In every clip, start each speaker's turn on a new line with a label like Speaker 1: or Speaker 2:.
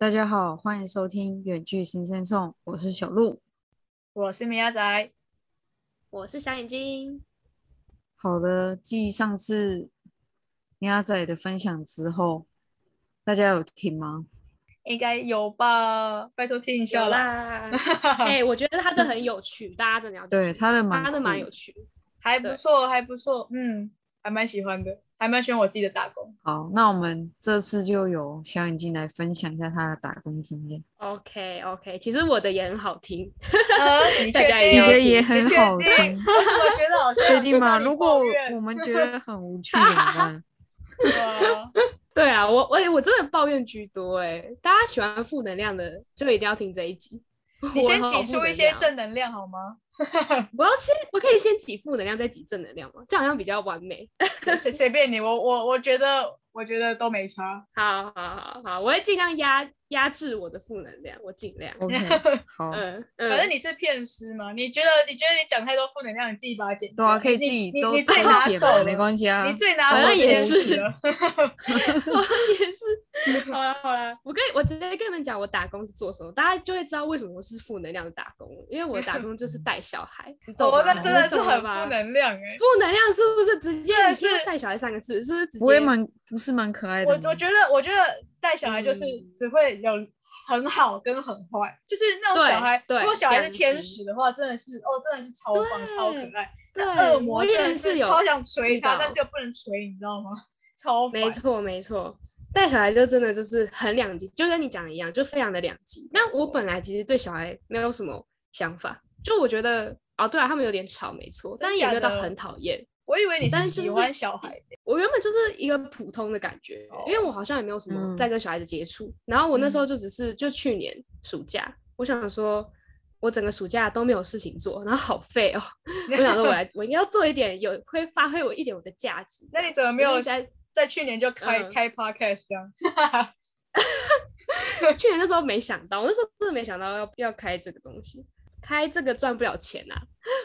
Speaker 1: 大家好，欢迎收听《远距新生颂》，我是小鹿。
Speaker 2: 我是米亚仔，
Speaker 3: 我是小眼睛。
Speaker 1: 好的，继上次米亚仔的分享之后，大家有听吗？
Speaker 2: 应该有吧，拜托听一下啦。
Speaker 3: 啦，哎、我觉得他的很有趣，大家真的要
Speaker 1: 对他的蛮
Speaker 3: 他的蛮有趣。
Speaker 2: 还不错，还不错，嗯，还蛮喜欢的，还蛮喜欢我自己的打工。
Speaker 1: 好，那我们这次就由小眼睛来分享一下他的打工经验。
Speaker 3: OK OK，其实我的也很好听，
Speaker 2: 呃，你
Speaker 3: 大
Speaker 2: 确定？
Speaker 1: 你的也很好
Speaker 2: 定
Speaker 1: 听，
Speaker 2: 我觉得好像
Speaker 1: 确定吗？如果我们觉得很无趣 怎么办？
Speaker 3: 对啊，我我我真的抱怨居多哎、大家喜欢负能量的就一定要听这一集。
Speaker 2: 你先挤出一些正能量好吗？
Speaker 3: 我要先，我可以先挤负能量，再挤正能量吗？这样好像比较完美。
Speaker 2: 随随便你，我我我觉得我觉得都没差。
Speaker 3: 好好好好，我会尽量压压制我的负能量，我尽量。嗯 嗯，
Speaker 2: 反正你是骗师嘛，你觉得你觉得你讲太多负能量，你自己把它剪掉。
Speaker 1: 对啊，可以自己都
Speaker 2: 你你最拿手
Speaker 1: 没关系啊
Speaker 2: 你。最拿手
Speaker 3: 也是也 是。好了好了，我跟我直接跟你们讲，我打工是做什么，大家就会知道为什么我是负能量的打工，因为我打工就是带小孩，你懂
Speaker 2: 哦，
Speaker 3: 吗？
Speaker 2: 那真的是很负能量哎。
Speaker 3: 负能量是不是直接
Speaker 2: 是
Speaker 3: 带小孩三个字，是不是直接？
Speaker 1: 不会蛮不是蛮可爱的？
Speaker 2: 我我觉得，我觉得带小孩就是
Speaker 3: 嗯
Speaker 2: 只会有很好跟很坏，就是那种小孩，
Speaker 3: 对
Speaker 2: 如果小孩是天使的话，真的是哦，真的是超棒、超可
Speaker 3: 对
Speaker 2: 爱。
Speaker 3: 对，
Speaker 2: 那恶魔真的
Speaker 3: 也是有
Speaker 2: 超想捶他，但是又不能捶，你知道吗？超烦
Speaker 3: 没错，没错，带小孩就真的就是很两极，就跟你讲的一样，就非常的两极。那我本来其实对小孩没有什么想法，就我觉得哦，对啊，他们有点吵，没错，但也没有到很讨厌。
Speaker 2: 我以为你
Speaker 3: 是
Speaker 2: 喜欢小孩的，
Speaker 3: 我原本就是一个普通的感觉，因为我好像也没有什么
Speaker 1: 嗯
Speaker 3: 在跟小孩子接触。然后我那时候
Speaker 2: 嗯
Speaker 3: 就只是就去年暑假，我想说。我整个暑假都没有事情做，然后好废哦。我想说，我来，我应该要做一点有会发挥我一点我的价值。
Speaker 2: 那你怎么没有
Speaker 3: 在
Speaker 2: 在去年就开
Speaker 3: 嗯
Speaker 2: 开 podcast 啊？
Speaker 3: 去年那时候没想到，我那时候真的没想到要要开这个东西，开这个赚不了钱啊。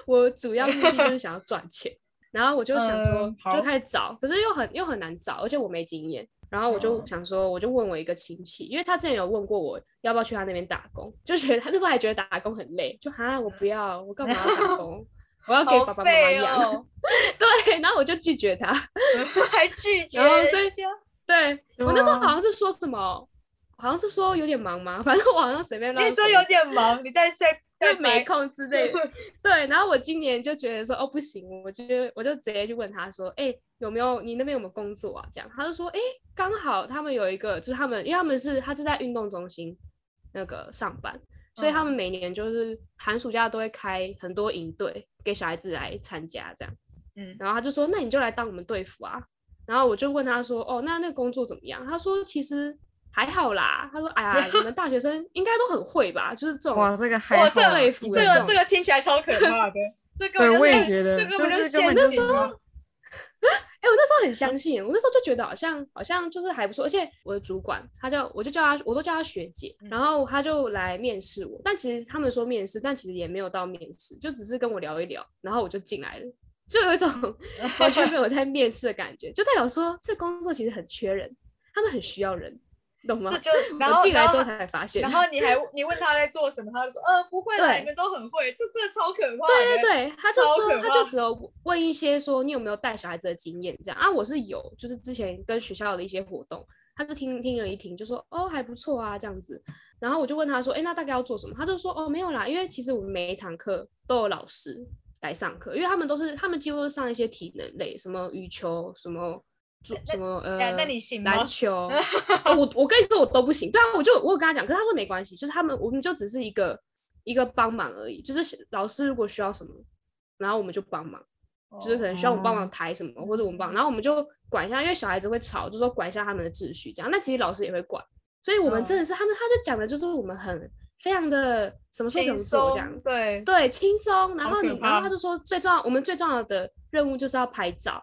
Speaker 3: 我主要目的就是想要赚钱，然后我就想说
Speaker 2: 嗯，
Speaker 3: 就开始找，可是又很又很难找，而且我没经验。然后我就
Speaker 2: 哦
Speaker 3: 想说，我就问我一个亲戚，因为他之前有问过我要不要去他那边打工，就觉得他那时候还觉得打工很累，就哈我不要，我干嘛要打工？我要给爸爸妈妈养。
Speaker 2: 哦，
Speaker 3: 对，然后我就拒绝他。
Speaker 2: 还拒绝
Speaker 3: 然后所以对
Speaker 1: 对
Speaker 3: 我那时候
Speaker 1: 啊
Speaker 3: 好像是说什么，好像是说有点忙吗？反正我好像随便乱
Speaker 2: 你说有点忙，你在在在
Speaker 3: 就没
Speaker 2: 白
Speaker 3: 空之类的。对，然后我今年就觉得说，哦不行，我就我就直接去问他说，哎、有没有你那边有没有工作啊？这样，他就说，哎、刚好他们有一个，就是他们因为他们是他是在运动中心那个上班，所以他们
Speaker 2: 嗯
Speaker 3: 每年就是寒暑假都会开很多营队给小孩子来参加这样。
Speaker 2: 嗯，
Speaker 3: 然后他就说：“那你就来当我们队服啊。”然后我就问他说：“哦，那那个工作怎么样？”他说：“其实还好啦。”他说：“哎呀，你们大学生应该都很会吧？就是这种
Speaker 1: 哇，这个还
Speaker 2: 这个
Speaker 3: 对服
Speaker 2: 这个
Speaker 3: 这
Speaker 2: 个听起来超可怕的，这个，
Speaker 1: 我也觉得，就
Speaker 2: 这个不
Speaker 1: 是根本
Speaker 2: 陷阱
Speaker 1: 就是
Speaker 2: 吗
Speaker 3: 哎、我那时候很相信，我那时候就觉得好像好像就是还不错，而且我的主管他叫我就叫他，我都叫他学姐，
Speaker 2: 嗯
Speaker 3: 然后他就来面试我，但其实他们说面试，但其实也没有到面试，就只是跟我聊一聊，然后我就进来了，就有一种完全没有在面试的感觉，就代表说这工作其实很缺人，他们很需要人，懂吗
Speaker 2: 这？就然后
Speaker 3: 我进来之后才发现，
Speaker 2: 然后你还你问他在做什么，他就说呃不会啦，你们都很会，这这超可怕。
Speaker 3: 对对对，他就说他就只有问一些说你有没有带小孩子的经验这样啊，我是有，就是之前跟学校的一些活动，他就听听了一听，就说哦还不错啊这样子，然后我就问他说，哎那大概要做什么？他就说哦没有啦，因为其实我们每一堂课都有老师来上课，因为他们都是他们几乎都是上一些体能类，什么羽球什么。做什么呃？
Speaker 2: 哎那你行吗
Speaker 3: 篮球，哦我我跟你说我都不行。对啊，我就我有跟他讲，可是他说没关系，就是他们我们就只是一个一个帮忙而已，就是老师如果需要什么，然后我们就帮忙，就是可能需要我们帮忙
Speaker 1: 哦
Speaker 3: 抬什么，或者我们帮，然后我们就管一下，因为小孩子会吵，就说管一下他们的秩序这样。那其实老师也会管，所以我们真的是他们他就讲的就是我们很非常的什么时候不
Speaker 2: 轻
Speaker 3: 用做这样，，
Speaker 2: 对，
Speaker 3: 对，轻松。然后你，然后他就说最重要，我们最重要的任务就是要拍照，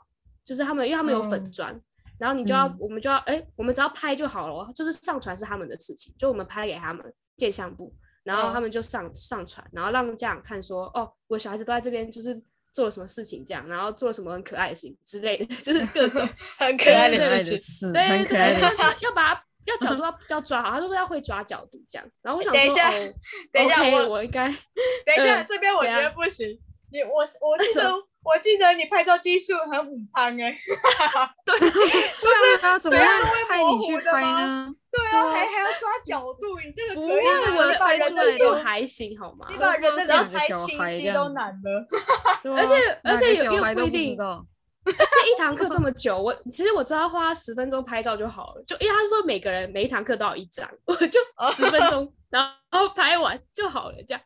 Speaker 3: 就是他们因为他们有粉
Speaker 2: 嗯
Speaker 3: 砖。然后你就要，
Speaker 1: 嗯
Speaker 3: 我们就要，哎，我们只要拍就好了哦，就是上传是他们的事情，就我们拍给他们建相部，然后他
Speaker 2: 嗯
Speaker 3: 们就上上传，然后让家长看说，哦，我小孩子都在这边，就是做了什么事情这样，然后做了什么很可爱的事情之类的，就是各种
Speaker 2: 很可爱的事情。
Speaker 3: 对
Speaker 1: 很可爱
Speaker 3: 对
Speaker 1: 的事情。
Speaker 3: 要把它要角度要 要抓好，他就说要会抓角度这样。然后我想说，
Speaker 2: 等一下
Speaker 3: 哦
Speaker 2: 等一下我
Speaker 3: 我应该
Speaker 2: 等一下，
Speaker 3: 嗯
Speaker 2: 这边我觉得不行。你我我记得我记得你拍照技术很五汤哎，
Speaker 3: 对，
Speaker 1: 不是啊，怎么会派你去拍呢？
Speaker 2: 对啊，还还要抓角度，你这个
Speaker 3: 不
Speaker 2: 可以吗？
Speaker 3: 是我
Speaker 2: 你把人的
Speaker 3: 技术
Speaker 2: 脸，
Speaker 3: 还行好吗？
Speaker 2: 你把人的脸拍清晰都难了。
Speaker 3: 而且
Speaker 1: 哪
Speaker 3: 而且有
Speaker 1: 个小孩都
Speaker 3: 又不一定。这一堂课这么久，我其实我知道花十分钟拍照就好了，就因为他说每个人每一堂课都要一张，我就十分钟，然后拍完就好了，这样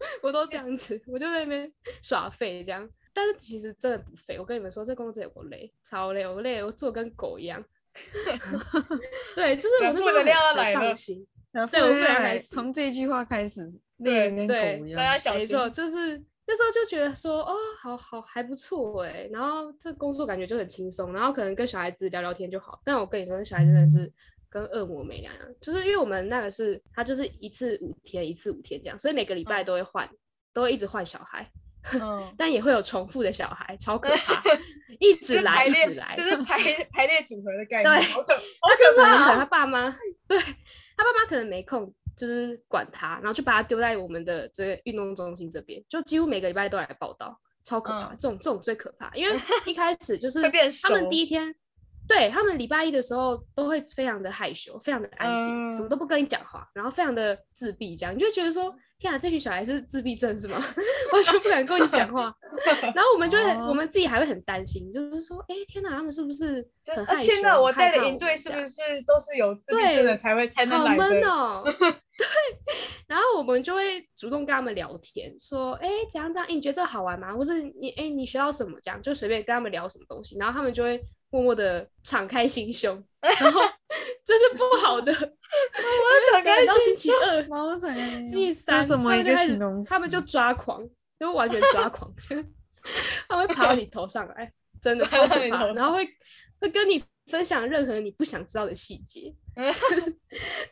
Speaker 3: 我都这样子，我就在那边耍废这样。但是其实真的不废，我跟你们说，这工作真的有够累，超累，我累，我做跟狗一样。对，就是我那时候
Speaker 2: 负能量来了
Speaker 3: 放心，
Speaker 1: 然后
Speaker 3: 对我
Speaker 1: 不然
Speaker 3: 不然还
Speaker 1: 从这句话开始，
Speaker 2: 对
Speaker 1: 累得跟
Speaker 3: 对
Speaker 1: 狗一
Speaker 2: 大家
Speaker 1: 样。
Speaker 2: 小心。
Speaker 3: 没错，就是那时候就觉得说，哦，好好还不错哎，然后这工作感觉就很轻松，然后可能跟小孩子聊聊天就好。但我跟你说，那小孩真的是跟恶魔没两样，就是因为我们那个是他就是一次五天，一次五天这样，所以每个礼拜
Speaker 2: 嗯
Speaker 3: 都会换，都会一直换小孩，
Speaker 2: 嗯，
Speaker 3: 但也会有重复的小孩，超可怕，一直来一直来，
Speaker 2: 就是排 排列组合的概念，
Speaker 3: 对他就是
Speaker 2: 可
Speaker 3: 很可能他。爸妈，对他爸妈可能没空，就是管他，然后就把他丢在我们的这个运动中心这边，就几乎每个礼拜都来报道，超可怕。
Speaker 2: 嗯
Speaker 3: 这种这种最可怕，因为一开始就是他们第一天，对他们礼拜一的时候都会非常的害羞，非常的安静，什么
Speaker 2: 嗯
Speaker 3: 都不跟你讲话，然后非常的自闭，这样你就会觉得说，天啊，这群小孩是自闭症是吗？完全不敢跟你讲话。然后我们就会很，我
Speaker 1: 哦
Speaker 3: 们自己还会很担心，就是说，哎，天哪，他们是不是
Speaker 2: 就
Speaker 3: 很害羞？
Speaker 2: 啊天哪，我带的营队是不是都是有自闭症的才会才能
Speaker 3: 好
Speaker 2: 来的？
Speaker 3: 闷哦。对，然后我们就会主动跟他们聊天，说，哎，怎样怎样，诶你觉得这个好玩吗？或是你，哎，你学到什么？这样就随便跟他们聊什么东西，然后他们就会默默的敞开心胸，然后 这是不好的，我
Speaker 2: 敞开
Speaker 3: 等到星期二、
Speaker 1: 毛长
Speaker 3: 星期三，
Speaker 1: 什么一个
Speaker 3: 他们就开始
Speaker 1: 形容词？
Speaker 3: 他们就抓狂，就完全抓狂，他会爬到你头上来，真的超可怕，然后会会跟你分享任何你不想知道的细节，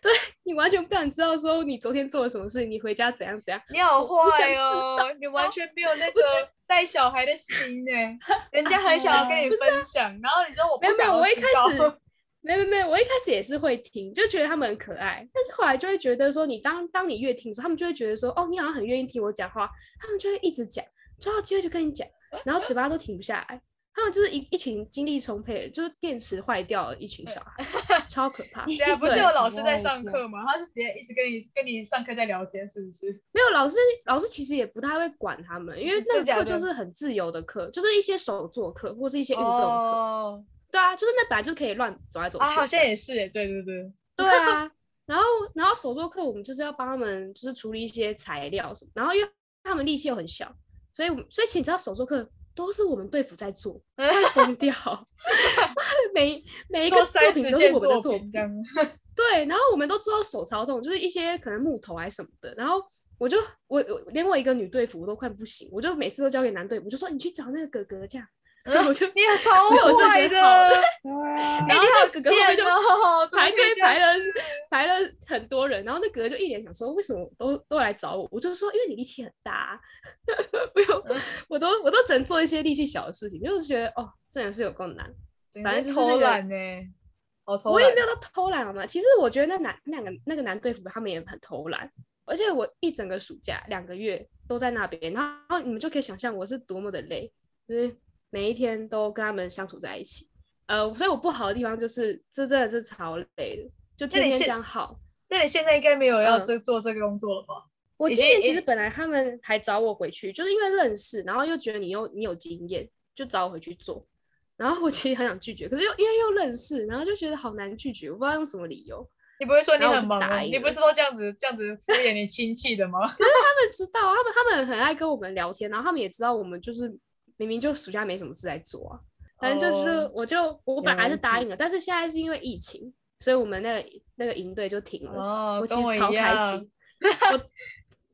Speaker 3: 对你完全不想知道说你昨天做了什么事，你回家怎样怎样，
Speaker 2: 你好坏哦，你完全没有那个带小孩的心呢。人家很想要跟你分享，然后你说我
Speaker 3: 没有没有，
Speaker 2: 不想
Speaker 3: 我一开始。没没没有，我一开始也是会听，就觉得他们很可爱，但是后来就会觉得说，你当当你越听的时候，他们就会觉得说，哦，你好像很愿意听我讲话，他们就会一直讲，抓到机会就跟你讲，然后嘴巴都停不下来。他们就是一一群精力充沛，就是电池坏掉了一群小孩，超可怕。
Speaker 2: 对啊，不是有老师在上课吗？他是直接一直跟你跟你上课在聊天，是不是？
Speaker 3: 没有老师，老师其实也不太会管他们，因为那个课就是很自由的课，就是一些手作课或是一些运动课。
Speaker 2: 哦，
Speaker 3: 对啊，就是那本来就可以乱走来走去
Speaker 2: 啊，好像也是耶，对对对。
Speaker 3: 对啊，然后然后手作课我们就是要帮他们就是处理一些材料什么，然后因为他们力气又很小，所以我们所以其实你知道手作课都是我们队服在做，快疯掉，每每一个作品都是我们的作
Speaker 2: 作
Speaker 3: 品。对，然后我们都做到手操痛，就是一些可能木头还是什么的，然后我就我我连我一个女队服我都快不行，我就每次都交给男队服，我就说你去找那个哥哥这样，然后我就
Speaker 2: 你也超坏的，
Speaker 1: 对啊，
Speaker 3: 然后
Speaker 2: 你好
Speaker 3: 那个哥哥后面就 排队排了排了很多人，然后那哥哥就一脸想说为什么都都来找我，我就说因为你力气很大、啊，没有，我都我都只能做一些力气小的事情，就是觉得哦这人是有够难。反
Speaker 2: 正偷
Speaker 3: 正就是那个
Speaker 2: 懒呢，好偷懒
Speaker 3: 我也没有到偷懒好吗？其实我觉得那男那两个那个男队服他们也很偷懒，而且我一整个暑假两个月都在那边，然后你们就可以想象我是多么的累，就是每一天都跟他们相处在一起。呃，所以我不好的地方就是这真的是超累的，就天天这样耗。
Speaker 2: 那你现在应该没有要
Speaker 3: 嗯
Speaker 2: 这做这个工作了吧？
Speaker 3: 我今年其实本来他们还找我回去，就是因为认识，然后又觉得你又你有经验，就找我回去做。然后我其实很想拒绝，可是又因为又认识，然后就觉得好难拒绝，我不知道用什么理由。
Speaker 2: 你不会说你很忙你不是都这样子这样子敷衍你亲戚的吗？
Speaker 3: 可是他们知道，他们他们很爱跟我们聊天，然后他们也知道我们就是明明就暑假没什么事在做啊，反正就是
Speaker 2: 哦
Speaker 3: 我就我本来是答应了，但是现在是因为疫情，所以我们那个那个营队就停了。
Speaker 2: 哦，
Speaker 3: 我其实超开心，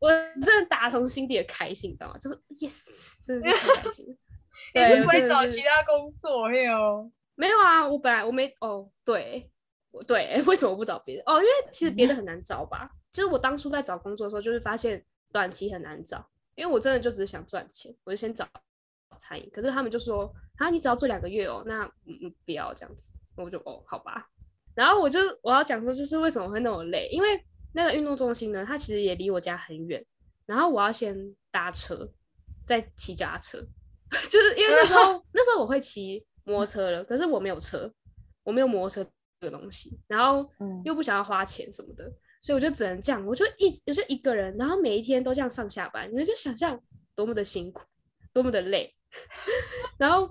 Speaker 3: 我我真的打从心底的开心，你知道吗？就是 yes，真的是太开心了。
Speaker 2: 你不会找其他工作哟？
Speaker 3: 没有啊，我本来我没哦，对，我对，为什么我不找别的？哦，因为其实别的很难找吧。就是我当初在找工作的时候，就是发现短期很难找，因为我真的就只是想赚钱，我就先找餐饮。可是他们就说，啊，你只要做两个月哦，那嗯嗯不要这样子，我就哦好吧，然后我就我要讲说，就是为什么会那么累，因为那个运动中心呢，它其实也离我家很远，然后我要先搭车，再骑脚踏车，就是因为那时候 那时候我会骑摩托车了，可是我没有车，我没有摩托车这个东西，然后
Speaker 1: 嗯
Speaker 3: 又不想要花钱什么的，所以我就只能这样，我就一我就一个人，然后每一天都这样上下班，你们就想象多么的辛苦，多么的累，然后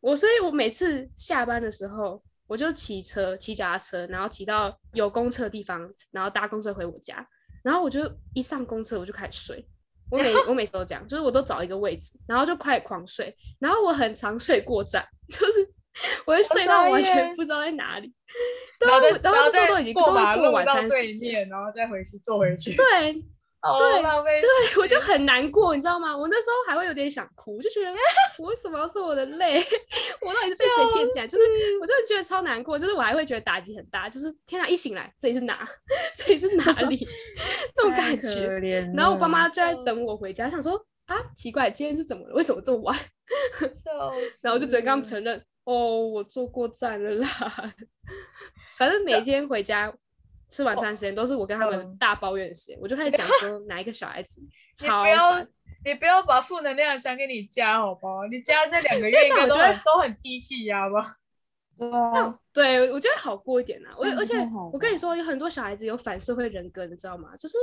Speaker 3: 我所以，我每次下班的时候，我就骑车骑脚踏车，然后骑到有公车的地方，然后搭公车回我家，然后我就一上公车我就开始睡。我每 我每次都这样，就是我都找一个位置，然后就快狂睡，然后我很常睡过站，就是我会睡到完全不知道在哪里。对啊，
Speaker 2: 然后
Speaker 3: 那时候都已经都
Speaker 2: 过马
Speaker 3: 是过晚餐时间，
Speaker 2: 然后再回去坐回去。
Speaker 3: 对，
Speaker 2: 好
Speaker 3: 对
Speaker 2: 浪费
Speaker 3: 对，我就很难过，你知道吗？我那时候还会有点想哭，我就觉得 我为什么要受我的累？我到底是被谁骗起来？就是我真的觉得超难过，就是我还会觉得打击很大，就是天哪，一醒来这里是哪？这里是哪里？那种感觉。然后我爸妈就在等我回家，想说啊，奇怪，今天是怎么了？为什么这么晚？然后我就只能跟他们承认，哦，我坐过站了啦。反正每天回家吃晚餐时间都是我跟他们
Speaker 2: 嗯
Speaker 3: 大抱怨的时间，我就开始 讲说哪一个小孩子
Speaker 2: 你
Speaker 3: 超
Speaker 2: 不要
Speaker 3: 烦。
Speaker 2: 你不要把负能量传给你家，好不好？你家这两个月应该都都很低气压吧？
Speaker 1: 对啊，
Speaker 3: 对，我觉得好过一点啊。我而且我跟你说，有很多小孩子有反社会人格，你知道吗？就是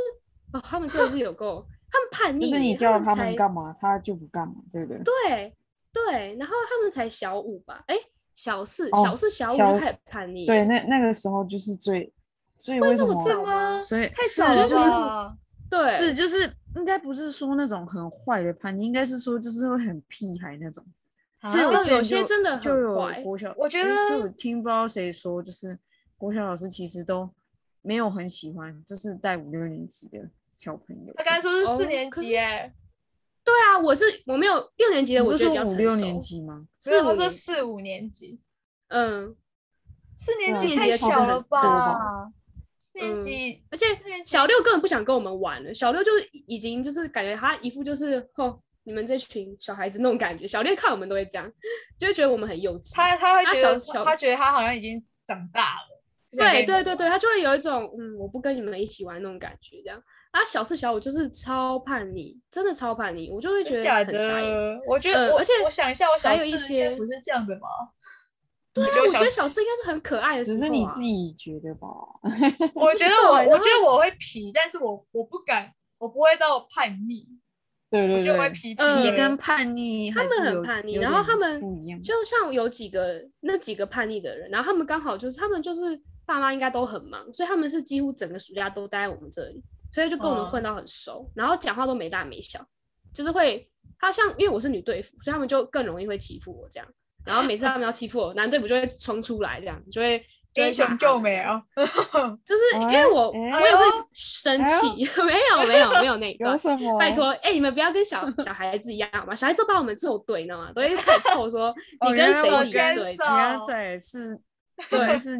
Speaker 3: 哦，他们真的是有够，他们叛逆耶，
Speaker 1: 就是你叫他们干嘛，他就不干嘛，对不对？
Speaker 3: 对对，然后他们才小五吧？哎，小四，
Speaker 1: 哦
Speaker 3: 小四小五就开始叛逆。
Speaker 1: 对，那那个时候就是最，所以为什么？
Speaker 3: 这么？
Speaker 1: 所以
Speaker 2: 太
Speaker 1: 是
Speaker 2: 早了
Speaker 1: 就是
Speaker 2: 吧？
Speaker 3: 对，
Speaker 1: 是就是应该不是说那种很坏的叛逆，应该是说就是会很屁孩那种。所以
Speaker 3: 有些真的
Speaker 1: 就有
Speaker 3: 很坏
Speaker 1: 国小，
Speaker 2: 我觉得
Speaker 1: 就听不知道谁说，就是国小老师其实都没有很喜欢，就是带五六年级的小朋友。
Speaker 2: 他刚才说是四
Speaker 3: 哦
Speaker 2: 年级耶，
Speaker 3: 对啊，我是我没有六年级的，我觉得比较成
Speaker 1: 说五六年
Speaker 3: 熟。
Speaker 1: 级吗？
Speaker 2: 没有，他说
Speaker 3: 四五年
Speaker 2: 级，
Speaker 3: 嗯，
Speaker 2: 四年
Speaker 1: 对
Speaker 2: 级太小了
Speaker 3: 很
Speaker 2: 吧
Speaker 1: 正？
Speaker 2: 四年
Speaker 3: 嗯
Speaker 2: 级
Speaker 3: 而且小六根本不想跟我们玩了，小六就已经就是感觉他一副就是哦，你们这群小孩子那种感觉。小六看我们都会这样，就会觉得我们很幼稚。
Speaker 2: 他他会
Speaker 3: 啊
Speaker 2: 觉得
Speaker 3: 小小
Speaker 2: 他觉得他好像已经长大了。
Speaker 3: 对对对对，他就会有一种嗯，我不跟你们一起玩那种感觉，这样。啊，小四小五就是超叛逆，真的超叛逆，我就会觉得很傻眼。
Speaker 2: 我觉得
Speaker 3: 而且
Speaker 2: 我想一下，我小
Speaker 3: 还有一些
Speaker 2: 不是这样的吧？
Speaker 3: 对啊，
Speaker 2: 我觉得小
Speaker 3: 四应该是很可爱的、啊。
Speaker 1: 只是你自己觉得吧？
Speaker 2: 我觉得我我觉得我会皮，但是我我不敢，我不会到叛逆，
Speaker 1: 对对
Speaker 2: 我就会，皮皮
Speaker 3: 呃。
Speaker 1: 跟叛逆
Speaker 3: 他们很叛逆，然后他们
Speaker 1: 不一样。
Speaker 3: 就像有几个那几个叛逆的人，然后他们刚好就是他们就是爸妈应该都很忙，所以他们是几乎整个暑假都待在我们这里，所以就跟我们
Speaker 2: 嗯
Speaker 3: 混到很熟，然后讲话都没大没小，就是会他像因为我是女队服，所以他们就更容易会欺负我这样，然后每次他们要欺负我，男队不就会冲出来这样，就会
Speaker 2: 英雄救美
Speaker 3: 们这样
Speaker 2: 啊！
Speaker 3: 就是因为我、
Speaker 1: 哎
Speaker 3: 我也会生气，没有没有没有那一段
Speaker 1: 有，什么？
Speaker 3: 拜托，哎、你们不要跟小 小孩子一样好吗？小孩子都把我们揍对，你知道吗？都会开始凑说
Speaker 1: 哦
Speaker 3: 你跟谁
Speaker 1: 原来我
Speaker 2: 跟
Speaker 3: 一对
Speaker 2: 手。
Speaker 1: 米亚仔是，
Speaker 3: 对
Speaker 1: 对是，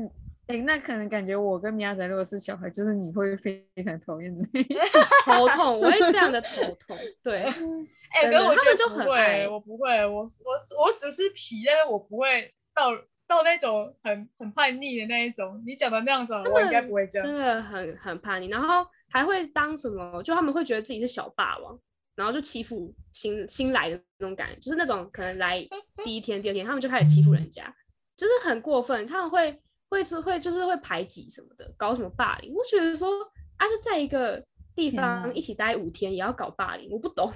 Speaker 1: 哎、那可能感觉我跟米亚仔如果是小孩，就是你会非常讨厌的那种。
Speaker 3: 头痛，我会非常的头痛。对，
Speaker 2: 哎、
Speaker 3: 真的他
Speaker 2: 可是我觉得
Speaker 3: 们就很
Speaker 2: 不会，
Speaker 3: 爱
Speaker 2: 我不会，我我我只是皮，但是我不会到到那种很很叛逆的那一种。你讲的那样子，
Speaker 3: 他
Speaker 2: 我应该
Speaker 3: 们
Speaker 2: 不会这样。
Speaker 3: 真的很很叛逆，然后还会当什么，就他们会觉得自己是小霸王，然后就欺负新新来的那种感觉，就是那种可能来第一天、第二天，他们就开始欺负人家，就是很过分，他们会会是会就是会排挤什么的，搞什么霸凌。我觉得说啊，就在一个地方一起待五天，也要搞霸凌，我不懂。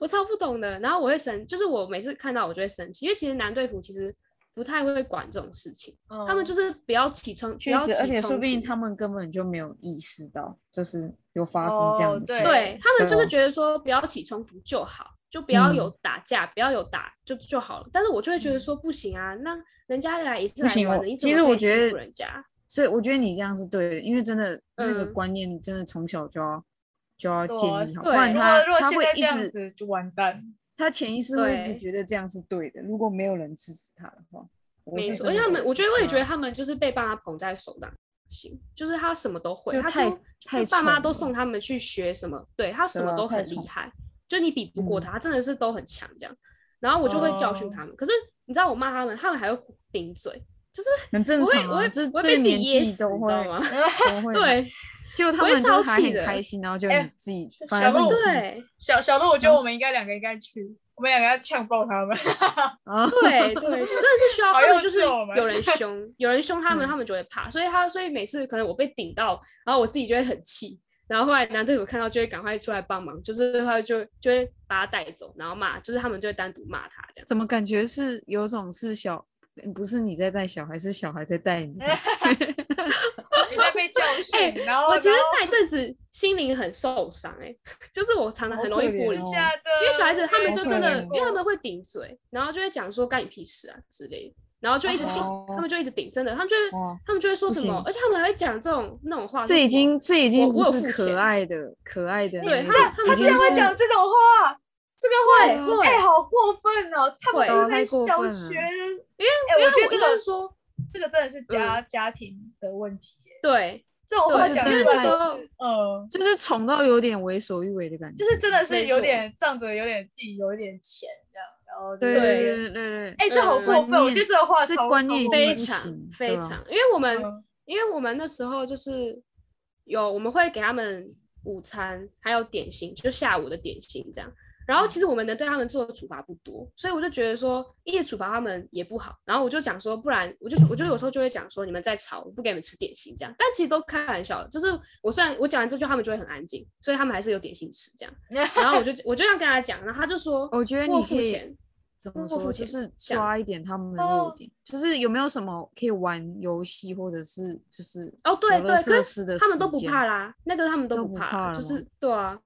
Speaker 3: 我超不懂的，然后我会生，就是我每次看到我就会生气，因为其实男队服其实不太会管这种事情，他们
Speaker 2: 嗯
Speaker 3: 就是不要起冲，不
Speaker 1: 确实，
Speaker 3: 要起
Speaker 1: 而且说不定他们根本就没有意识到，就是有发生这样
Speaker 2: 哦对
Speaker 1: 的事情。
Speaker 3: 对他们就是觉得说不要起冲突就好，就不要有
Speaker 1: 嗯
Speaker 3: 打架，不要有打就就好了。但是我就会觉得说不行啊，那人家来也是
Speaker 1: 不行我
Speaker 3: 来玩的，你怎
Speaker 1: 其实
Speaker 3: 么欺
Speaker 1: 我觉得
Speaker 3: 负人家？
Speaker 1: 所以我觉得你这样是对的，因为真的那个
Speaker 3: 嗯
Speaker 1: 观念，你真的从小就要就要建立好，不
Speaker 3: 对
Speaker 1: 然
Speaker 2: 如果
Speaker 1: 他他会一直
Speaker 2: 就完蛋。
Speaker 1: 他潜意识会一直觉得这样是对的。如果没有人支持他的话，我
Speaker 3: 没错，而且他们，我觉得我也觉得
Speaker 1: 嗯
Speaker 3: 他们就是被爸妈捧在手掌心，就是他什么都会，他
Speaker 1: 就太
Speaker 3: 爸妈都送他们去学什么，对他什么都很厉害，就你比不过
Speaker 1: 嗯
Speaker 3: 他，他真的是都很强这样。然后我就会教训
Speaker 2: 哦
Speaker 3: 他们，可是你知道我骂他们，他们还会顶嘴，就是
Speaker 1: 很正
Speaker 3: 我会
Speaker 1: 常啊，
Speaker 3: 我会我会被自己噎死，你知
Speaker 1: 都会
Speaker 3: 道吗？对，
Speaker 1: 结果他们就还
Speaker 3: 超气的
Speaker 1: 很开心，然后就
Speaker 2: 哎
Speaker 1: 你自己，
Speaker 2: 小
Speaker 1: 反而是
Speaker 2: 鹿
Speaker 1: 你
Speaker 3: 对
Speaker 2: 小小鹿，我觉得我们应该两个应该去，我们两个要呛爆他们。
Speaker 1: 啊，
Speaker 3: 对对，真的是需要他们，就是有人凶，有人凶他们，
Speaker 1: 嗯
Speaker 3: 他们就会怕。所以他，所以每次可能我被顶到，然后我自己就会很气，然后后来男队友看到就会赶快出来帮忙，就是他就就会把他带走，然后骂，就是他们就会单独骂他这样。
Speaker 1: 怎么感觉是有种是小，不是你在带小孩，是小孩在带你
Speaker 2: 在被教
Speaker 3: 哎
Speaker 2: 训，然后
Speaker 3: 我其实那一阵子心灵很受伤，哎，就是我常常很容易玻璃心，因为小孩子他们就真的，因为他们会顶嘴，然后就会讲说干你屁事啊之类的，然后就一直顶，
Speaker 1: 哦
Speaker 3: 他们就一直顶，真的，他们就他们就会说什么，而且他们还会讲这种那种话，
Speaker 1: 这已经这已经不是可爱的可爱的
Speaker 3: 对，他他
Speaker 2: 竟然会讲这种话，这个
Speaker 3: 会
Speaker 2: 会，哎、
Speaker 3: 会
Speaker 2: 好过分哦！他们
Speaker 3: 会
Speaker 2: 都在小学，
Speaker 3: 因为
Speaker 2: 哎、
Speaker 3: 因为我
Speaker 2: 我觉得
Speaker 3: 说，
Speaker 2: 这个真的是家、家庭的问题。
Speaker 3: 对
Speaker 2: 这种话讲出来是
Speaker 3: 那时候，
Speaker 2: 嗯，
Speaker 1: 就是宠到有点为所欲为的感觉，
Speaker 2: 就是真的是有点仗着有点自己有一点钱这样，然后就
Speaker 1: 对
Speaker 3: 对
Speaker 1: 对对对对，
Speaker 2: 哎、这好
Speaker 3: 嗯
Speaker 2: 过分！我觉得这个话
Speaker 1: 这
Speaker 2: 超
Speaker 1: 观念
Speaker 3: 非常非常，因为我们
Speaker 2: 嗯
Speaker 3: 因为我们那时候就是有我们会给他们午餐，还有点心，就下午的点心这样。然后其实我们能对他们做的处罚不多，所以我就觉得说一直处罚他们也不好。然后我就讲说，不然我就我就有时候就会讲说，你们在吵，我不给你们吃点心这样。但其实都开玩笑的，就是我虽然我讲完这句，他们就会很安静，所以他们还是有点心吃这样。然后我就我就这样跟他讲，然后他就说，
Speaker 1: 我觉得你
Speaker 3: 付钱，
Speaker 1: 怎么说，就是抓一点他们的
Speaker 2: 哦
Speaker 1: 弱点，就是有没有什么可以玩游戏或者是就是
Speaker 3: 哦，对对，
Speaker 1: 游乐设
Speaker 3: 可
Speaker 1: 施的
Speaker 3: 是他们都不怕啦，那个他们都
Speaker 1: 都不
Speaker 3: 不怕，就是对啊，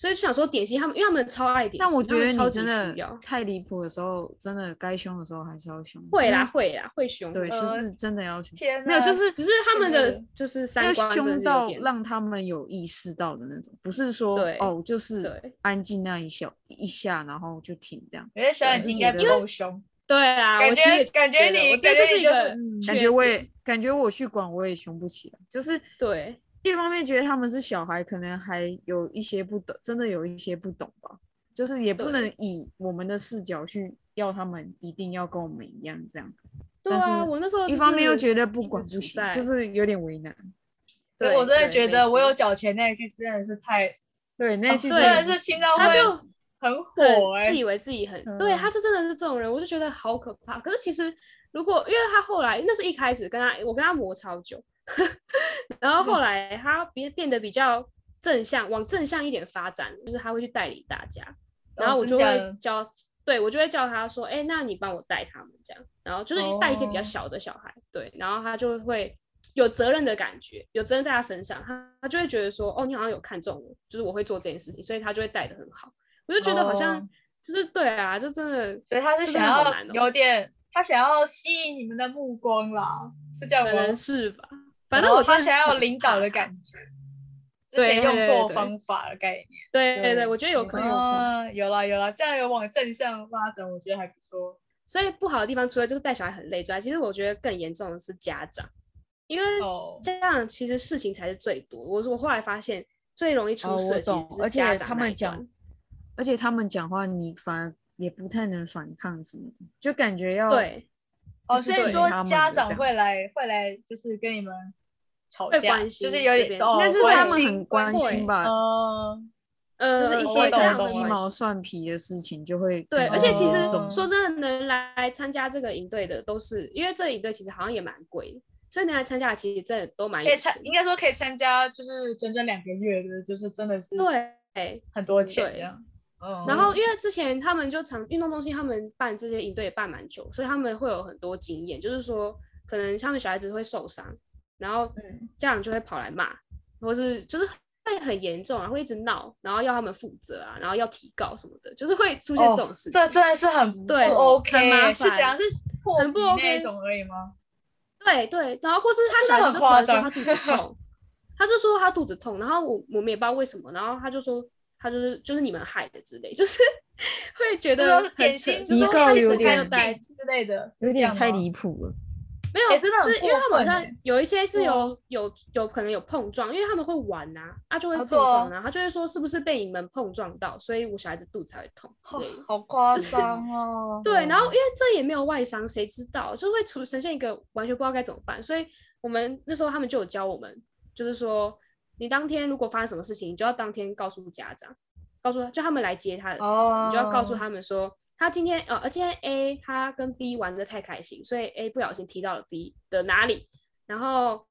Speaker 3: 所以就想说点心他们，因为他们超爱点心，
Speaker 1: 但我觉得你真的太离谱的时候，真的该凶的时候还是要凶。
Speaker 3: 会啦会啦会凶，
Speaker 1: 对，
Speaker 3: 会
Speaker 1: 就
Speaker 2: 呃
Speaker 1: 是真的要凶。
Speaker 2: 天
Speaker 1: 没有，就是
Speaker 3: 只是他们的就是三
Speaker 1: 要
Speaker 3: 观真的
Speaker 1: 凶到让他们有意识到的那种，不是说
Speaker 3: 对
Speaker 1: 哦，就是安静那一小一下，然后就停这样。
Speaker 2: 我觉得小眼睛应该不够凶，
Speaker 3: 对啊，
Speaker 2: 感觉感觉你
Speaker 3: 我觉得这是一个
Speaker 2: 感觉
Speaker 1: 我也感觉我去管我也凶不起来，就是
Speaker 3: 对
Speaker 1: 一方面觉得他们是小孩，可能还有一些不懂，真的有一些不懂吧，就是也不能以我们的视角去要他们一定要跟我们一样这样。
Speaker 3: 对啊，我那时候
Speaker 1: 一方面又
Speaker 3: 就是
Speaker 1: 觉得不管不行，就是有点为难。
Speaker 3: 对
Speaker 2: 我真的觉得我有
Speaker 3: 错
Speaker 2: 缴钱那一句真的是太，
Speaker 1: 对，那
Speaker 2: 一
Speaker 1: 句
Speaker 2: 真的是听到会
Speaker 3: 他就
Speaker 2: 很火
Speaker 3: 自以为自己很、对
Speaker 2: 嗯
Speaker 3: 他这真的是这种人，我就觉得好可怕。可是其实如果因为他后来那是一开始跟他我跟他磨超久，然后后
Speaker 2: 嗯
Speaker 3: 来他变变得比较正向，往正向一点发展，就是他会去带领大家，然
Speaker 2: 哦
Speaker 3: 后我就会教，对我就会叫他说，哎、那你帮我带他们这样，然后就是带一些比较
Speaker 2: 哦
Speaker 3: 小的小孩，对，然后他就会。有责任的感觉，有责任在他身上，他他就会觉得说，哦，你好像有看中我，就是我会做这件事情，所以他就会带的很好。我就觉得好像
Speaker 2: 哦
Speaker 3: 就是对啊，就真的
Speaker 2: 所以他是想要有点，他想要吸引你们的目光啦，是这样吗？
Speaker 3: 可能是吧。反正我真的
Speaker 2: 他想要领导的感觉，之
Speaker 3: 对
Speaker 2: 前用错方法的概念。
Speaker 3: 对对对，
Speaker 1: 对
Speaker 3: 我觉得有可能。
Speaker 2: 嗯，有啦有啦，这样有往正向发展，我觉得还不错。
Speaker 3: 所以不好的地方，除了就是带小孩很累之外，其实我觉得更严重的是家长，因为
Speaker 2: 哦
Speaker 3: 这样其实事情才是最多。我我后来发现最容易出
Speaker 1: 哦，
Speaker 3: 事的其实，是
Speaker 1: 而且他们讲，而且他们讲话你反而也不太能反抗什么的，就感觉要
Speaker 3: 对
Speaker 2: 哦，所以说家长会来会来，就是跟你们吵架，
Speaker 3: 会关
Speaker 2: 就是
Speaker 3: 心这边
Speaker 2: 有点哦
Speaker 1: 应该是他们很关心吧，
Speaker 2: 嗯，
Speaker 3: 呃，
Speaker 1: 就是一些鸡毛蒜皮的事情就会
Speaker 3: 对，而且其实说真的，能来参加这个营队的都是因为这个营队其实好像也蛮贵的，所以能来参加的其实真的都蛮
Speaker 2: 可以参。应该说可以参加，就是整整两个月的，就是真的是
Speaker 3: 对，
Speaker 2: 很多钱
Speaker 3: 对
Speaker 2: 这样。嗯，
Speaker 3: 然后因为之前他们就常运动中心，他们办这些营队也办蛮久，所以他们会有很多经验，就是说可能他们小孩子会受伤，然后
Speaker 2: 嗯
Speaker 3: 家长就会跑来骂，或是就是会很严重啊，会一直闹，然后要他们负责啊，然后要提告什么的，就是会出现
Speaker 2: 哦
Speaker 3: 这种事情。
Speaker 2: 这真的是很
Speaker 3: 对
Speaker 2: 不 OK，
Speaker 3: 很麻
Speaker 2: 是怎样？是破
Speaker 3: 很不 OK
Speaker 2: 那一种而已吗？
Speaker 3: 对对，然后或是他
Speaker 2: 真的很
Speaker 3: 小孩子就突然说他肚子痛，他就说他肚子痛，然后我我们也不知道为什么，然后他就说他就是就是你们害的之类，就是会觉得很扯，就
Speaker 1: 遗
Speaker 3: 是
Speaker 1: 告有点
Speaker 3: 没有带
Speaker 2: 之类的，
Speaker 1: 有点太离谱了。
Speaker 3: 没有，
Speaker 2: 欸真的
Speaker 3: 是因为他们好像有一些是有有有可能有碰撞，因为他们会玩呐、啊，就会碰撞啊，他就会说是不是被你们碰撞到，所以我小孩子肚子才会痛之类的。
Speaker 2: 好夸张 哦。
Speaker 3: 对，然后因为这也没有外伤，谁知道就会出呈现一个完全不知道该怎么办，所以我们那时候他们就有教我们，就是说你当天如果发生什么事情，你就要当天告诉家长，告诉就他们来接他的时候，你就要告诉
Speaker 2: 哦
Speaker 3: 他们说。他今天呃，而今天 A 他跟 B 玩的太开心，所以 A 不小心提到了 B 的哪里，然后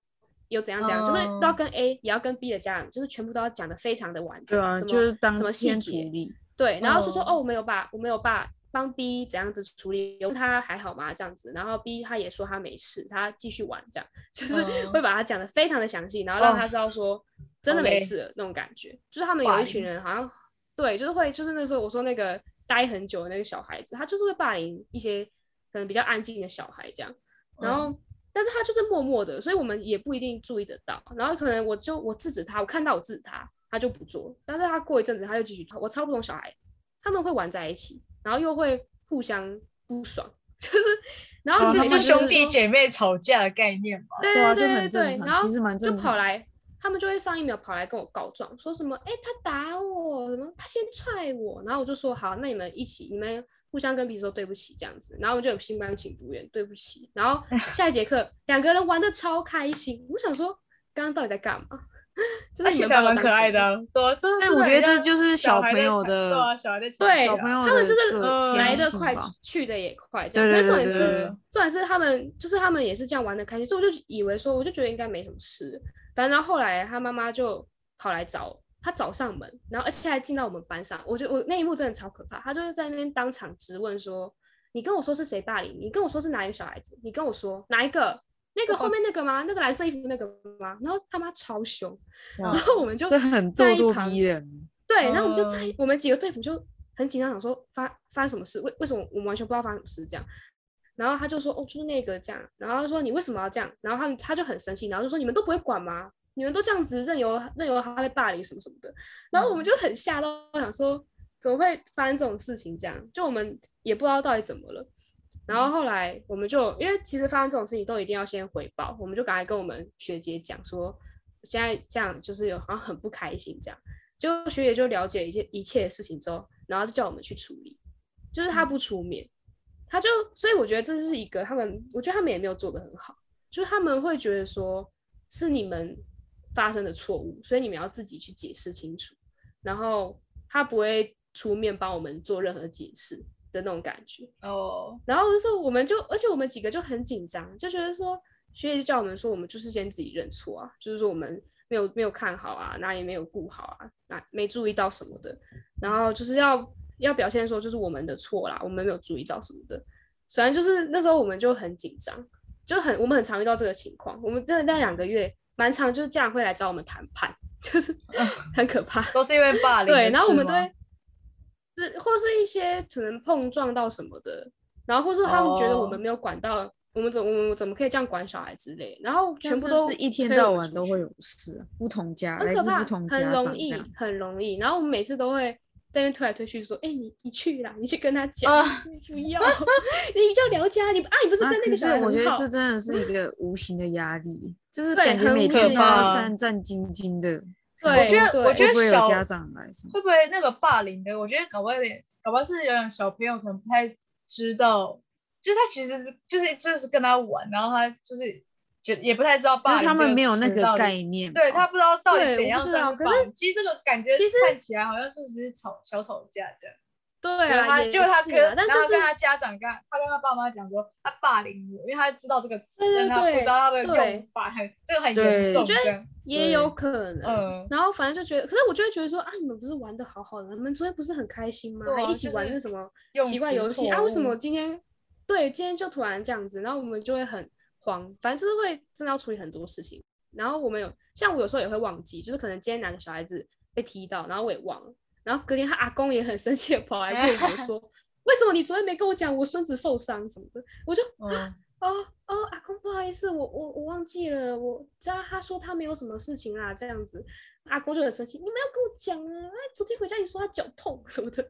Speaker 3: 又怎样怎样，就是都要
Speaker 2: 哦
Speaker 3: 跟 A 也要跟 B 的家长，就是全部都要讲的非常的完整，
Speaker 1: 对啊，就是当
Speaker 3: 什么细节，
Speaker 1: 理。
Speaker 3: 对，然后就说、
Speaker 2: 嗯
Speaker 3: 哦，我没有把我没有把帮 B 怎样子处理，有问他还好吗？这样子，然后 B 他也说他没事，他继续玩，这样就是
Speaker 2: 嗯
Speaker 3: 会把他讲的非常的详细，然后让
Speaker 2: 哦
Speaker 3: 他知道说真的没事了那种感觉。就是他们有一群人好像对，就是会就是那时候我说那个待很久的那个小孩子，他就是会霸凌一些可能比较安静的小孩这样，然后。但是他就是默默的，所以我们也不一定注意得到。然后可能我就我制止他，我看到我制止他，他就不做。但是他过一阵子他就继续做。我超不懂小孩，他们会玩在一起，然后又会互相不爽，就是然后
Speaker 2: 这
Speaker 3: 每次
Speaker 2: 是兄弟姐妹吵架的概念嘛？
Speaker 3: 对
Speaker 1: 对啊，就
Speaker 3: 对对对
Speaker 1: 很正常，
Speaker 3: 然后
Speaker 1: 其实蛮
Speaker 3: 就
Speaker 1: 正常。
Speaker 3: 跑来，他们就会上一秒跑来跟我告状，说什么哎、他打我，什么他先踹我，然后我就说好，那你们一起，你们互相跟彼此说对不起这样子，然后我们就有心甘情不愿，对不起。然后 下一节课两个人玩的超开心，我想说刚刚到底在干嘛？就是你们
Speaker 2: 蛮可爱的啊，对
Speaker 1: 但我觉得这就是小朋友的
Speaker 2: 对啊，小孩在
Speaker 3: 对
Speaker 1: 小朋友
Speaker 3: 他们就是来的快去的也快，这样。
Speaker 1: 对对
Speaker 3: 可是重点是
Speaker 1: 对对对，
Speaker 3: 重点是他们就是他们也是这样玩的开心，所以我就以为说，我就觉得应该没什么事。反正到后来他妈妈就跑来找他找上门，然后而且还进到我们班上，我觉得我那一幕真的超可怕。他就是在那边当场质问说：“你跟我说是谁霸凌你？跟我说是哪一个小孩子？你跟我说哪一个？那个后面那个吗？那个蓝色衣服那个吗？”然后他妈超凶，然后我们就
Speaker 1: 这很
Speaker 3: 在一
Speaker 1: 咄咄
Speaker 3: 旁
Speaker 1: 逼人。
Speaker 3: 对，然后我们就在、
Speaker 2: 嗯
Speaker 3: 我们几个队服就很紧张，想说发发生什么事？为为什么我们完全不知道发生什么事这样？然后他就说哦，就是那个这样，然后他说你为什么要这样？然后他们他就很生气，然后就说你们都不会管吗？你们都这样子任由任由他被霸凌什么什么的，然后我们就很吓到，想说怎么会发生这种事情？这样就我们也不知道到底怎么了。然后后来我们就因为其实发生这种事情都一定要先回报，我们就赶快跟我们学姐讲说，现在这样就是有好像很不开心这样。就学姐就了解一切一切事情之后，然后就叫我们去处理，就是他不出面，他就所以我觉得这是一个他们，我觉得他们也没有做的很好，就是他们会觉得说是你们发生的错误，所以你们要自己去解释清楚，然后他不会出面帮我们做任何解释的那种感觉。
Speaker 2: 哦，
Speaker 3: 然后就是我们就，而且我们几个就很紧张，就觉得说学姐就叫我们说，我们就是先自己认错啊，就是说我们没有没有看好啊，哪里没有顾好啊，哪没注意到什么的，然后就是要要表现说就是我们的错啦，我们没有注意到什么的，虽然就是那时候我们就很紧张，就很我们很常遇到这个情况，我们那那两个月蛮常就是家长会来找我们谈判，就是 很可怕。
Speaker 2: 都是因为 霸凌。
Speaker 3: 对，然后我们都会，是或是一些可能碰撞到什么的，然后或是他们觉得我们
Speaker 2: 哦
Speaker 3: 没有管到，我们怎我们怎么可以这样管小孩之类，然后全部都
Speaker 1: 是一天到晚都会有事啊，不同家来
Speaker 3: 很可怕，很容易
Speaker 1: 长这样。，
Speaker 3: 很容易。然后我们每次都会在那边推来推去，说：“哎、你你去啦，你去跟他讲，
Speaker 2: 啊
Speaker 3: 你不要，你比较了解啊，你啊，你不是跟那个小孩很好
Speaker 1: 我觉得这真的是一个无形的压力，就是感觉每天都要战战兢兢的。
Speaker 3: 对
Speaker 2: 我觉得，我觉得
Speaker 1: 会有
Speaker 2: 小
Speaker 1: 家长来？
Speaker 2: 会不会那个霸凌的？我觉得搞不好有点，搞不好是有点小朋友可能不太知道，就是他其实是就是就是跟他玩，然后他就是觉得也不太知道
Speaker 1: 就
Speaker 2: 霸凌，
Speaker 1: 是他们没有那个概
Speaker 2: 念，对他不知道到底怎样算霸凌。其实这个感觉
Speaker 3: 其实
Speaker 2: 看起来好像就只是吵小吵架这样。
Speaker 3: 对啊，
Speaker 2: 他
Speaker 3: 也
Speaker 2: 结果他跟
Speaker 3: 是啊，但就是
Speaker 2: 然后跟他家长跟他他跟他爸妈讲说他霸凌我，因为他知道这个词，
Speaker 3: 对对
Speaker 2: 但他不
Speaker 3: 对
Speaker 2: 知道他的
Speaker 3: 对
Speaker 2: 用法很这个很
Speaker 1: 对
Speaker 2: 严重
Speaker 1: 我觉
Speaker 2: 这样。
Speaker 3: 也有可能，
Speaker 2: 嗯
Speaker 3: 然后反正就觉得，可是我就会觉得说啊，你们不是玩的好好的，你们昨天不是很开心吗？还一起玩
Speaker 2: 就是
Speaker 3: 那什么
Speaker 2: 用
Speaker 3: 奇怪
Speaker 2: 词
Speaker 3: 游戏啊？
Speaker 2: 错
Speaker 3: 为什么
Speaker 2: 误
Speaker 3: 今天对今天就突然这样子？然后我们就会很慌，反正就是会真的要处理很多事情。然后我们有像我有时候也会忘记，就是可能今天哪个小孩子被踢到，然后我也忘了，然后隔天他阿公也很生气的跑来跟我 说，为什么你昨天没跟我讲我孙子受伤什么的？我就
Speaker 2: 嗯，
Speaker 3: 哦哦，阿公不好意思，我我我忘记了，我知道他说他没有什么事情啦，这样子，阿公就很生气，你们要跟我讲啊，哎，昨天回家你说他脚痛什么的，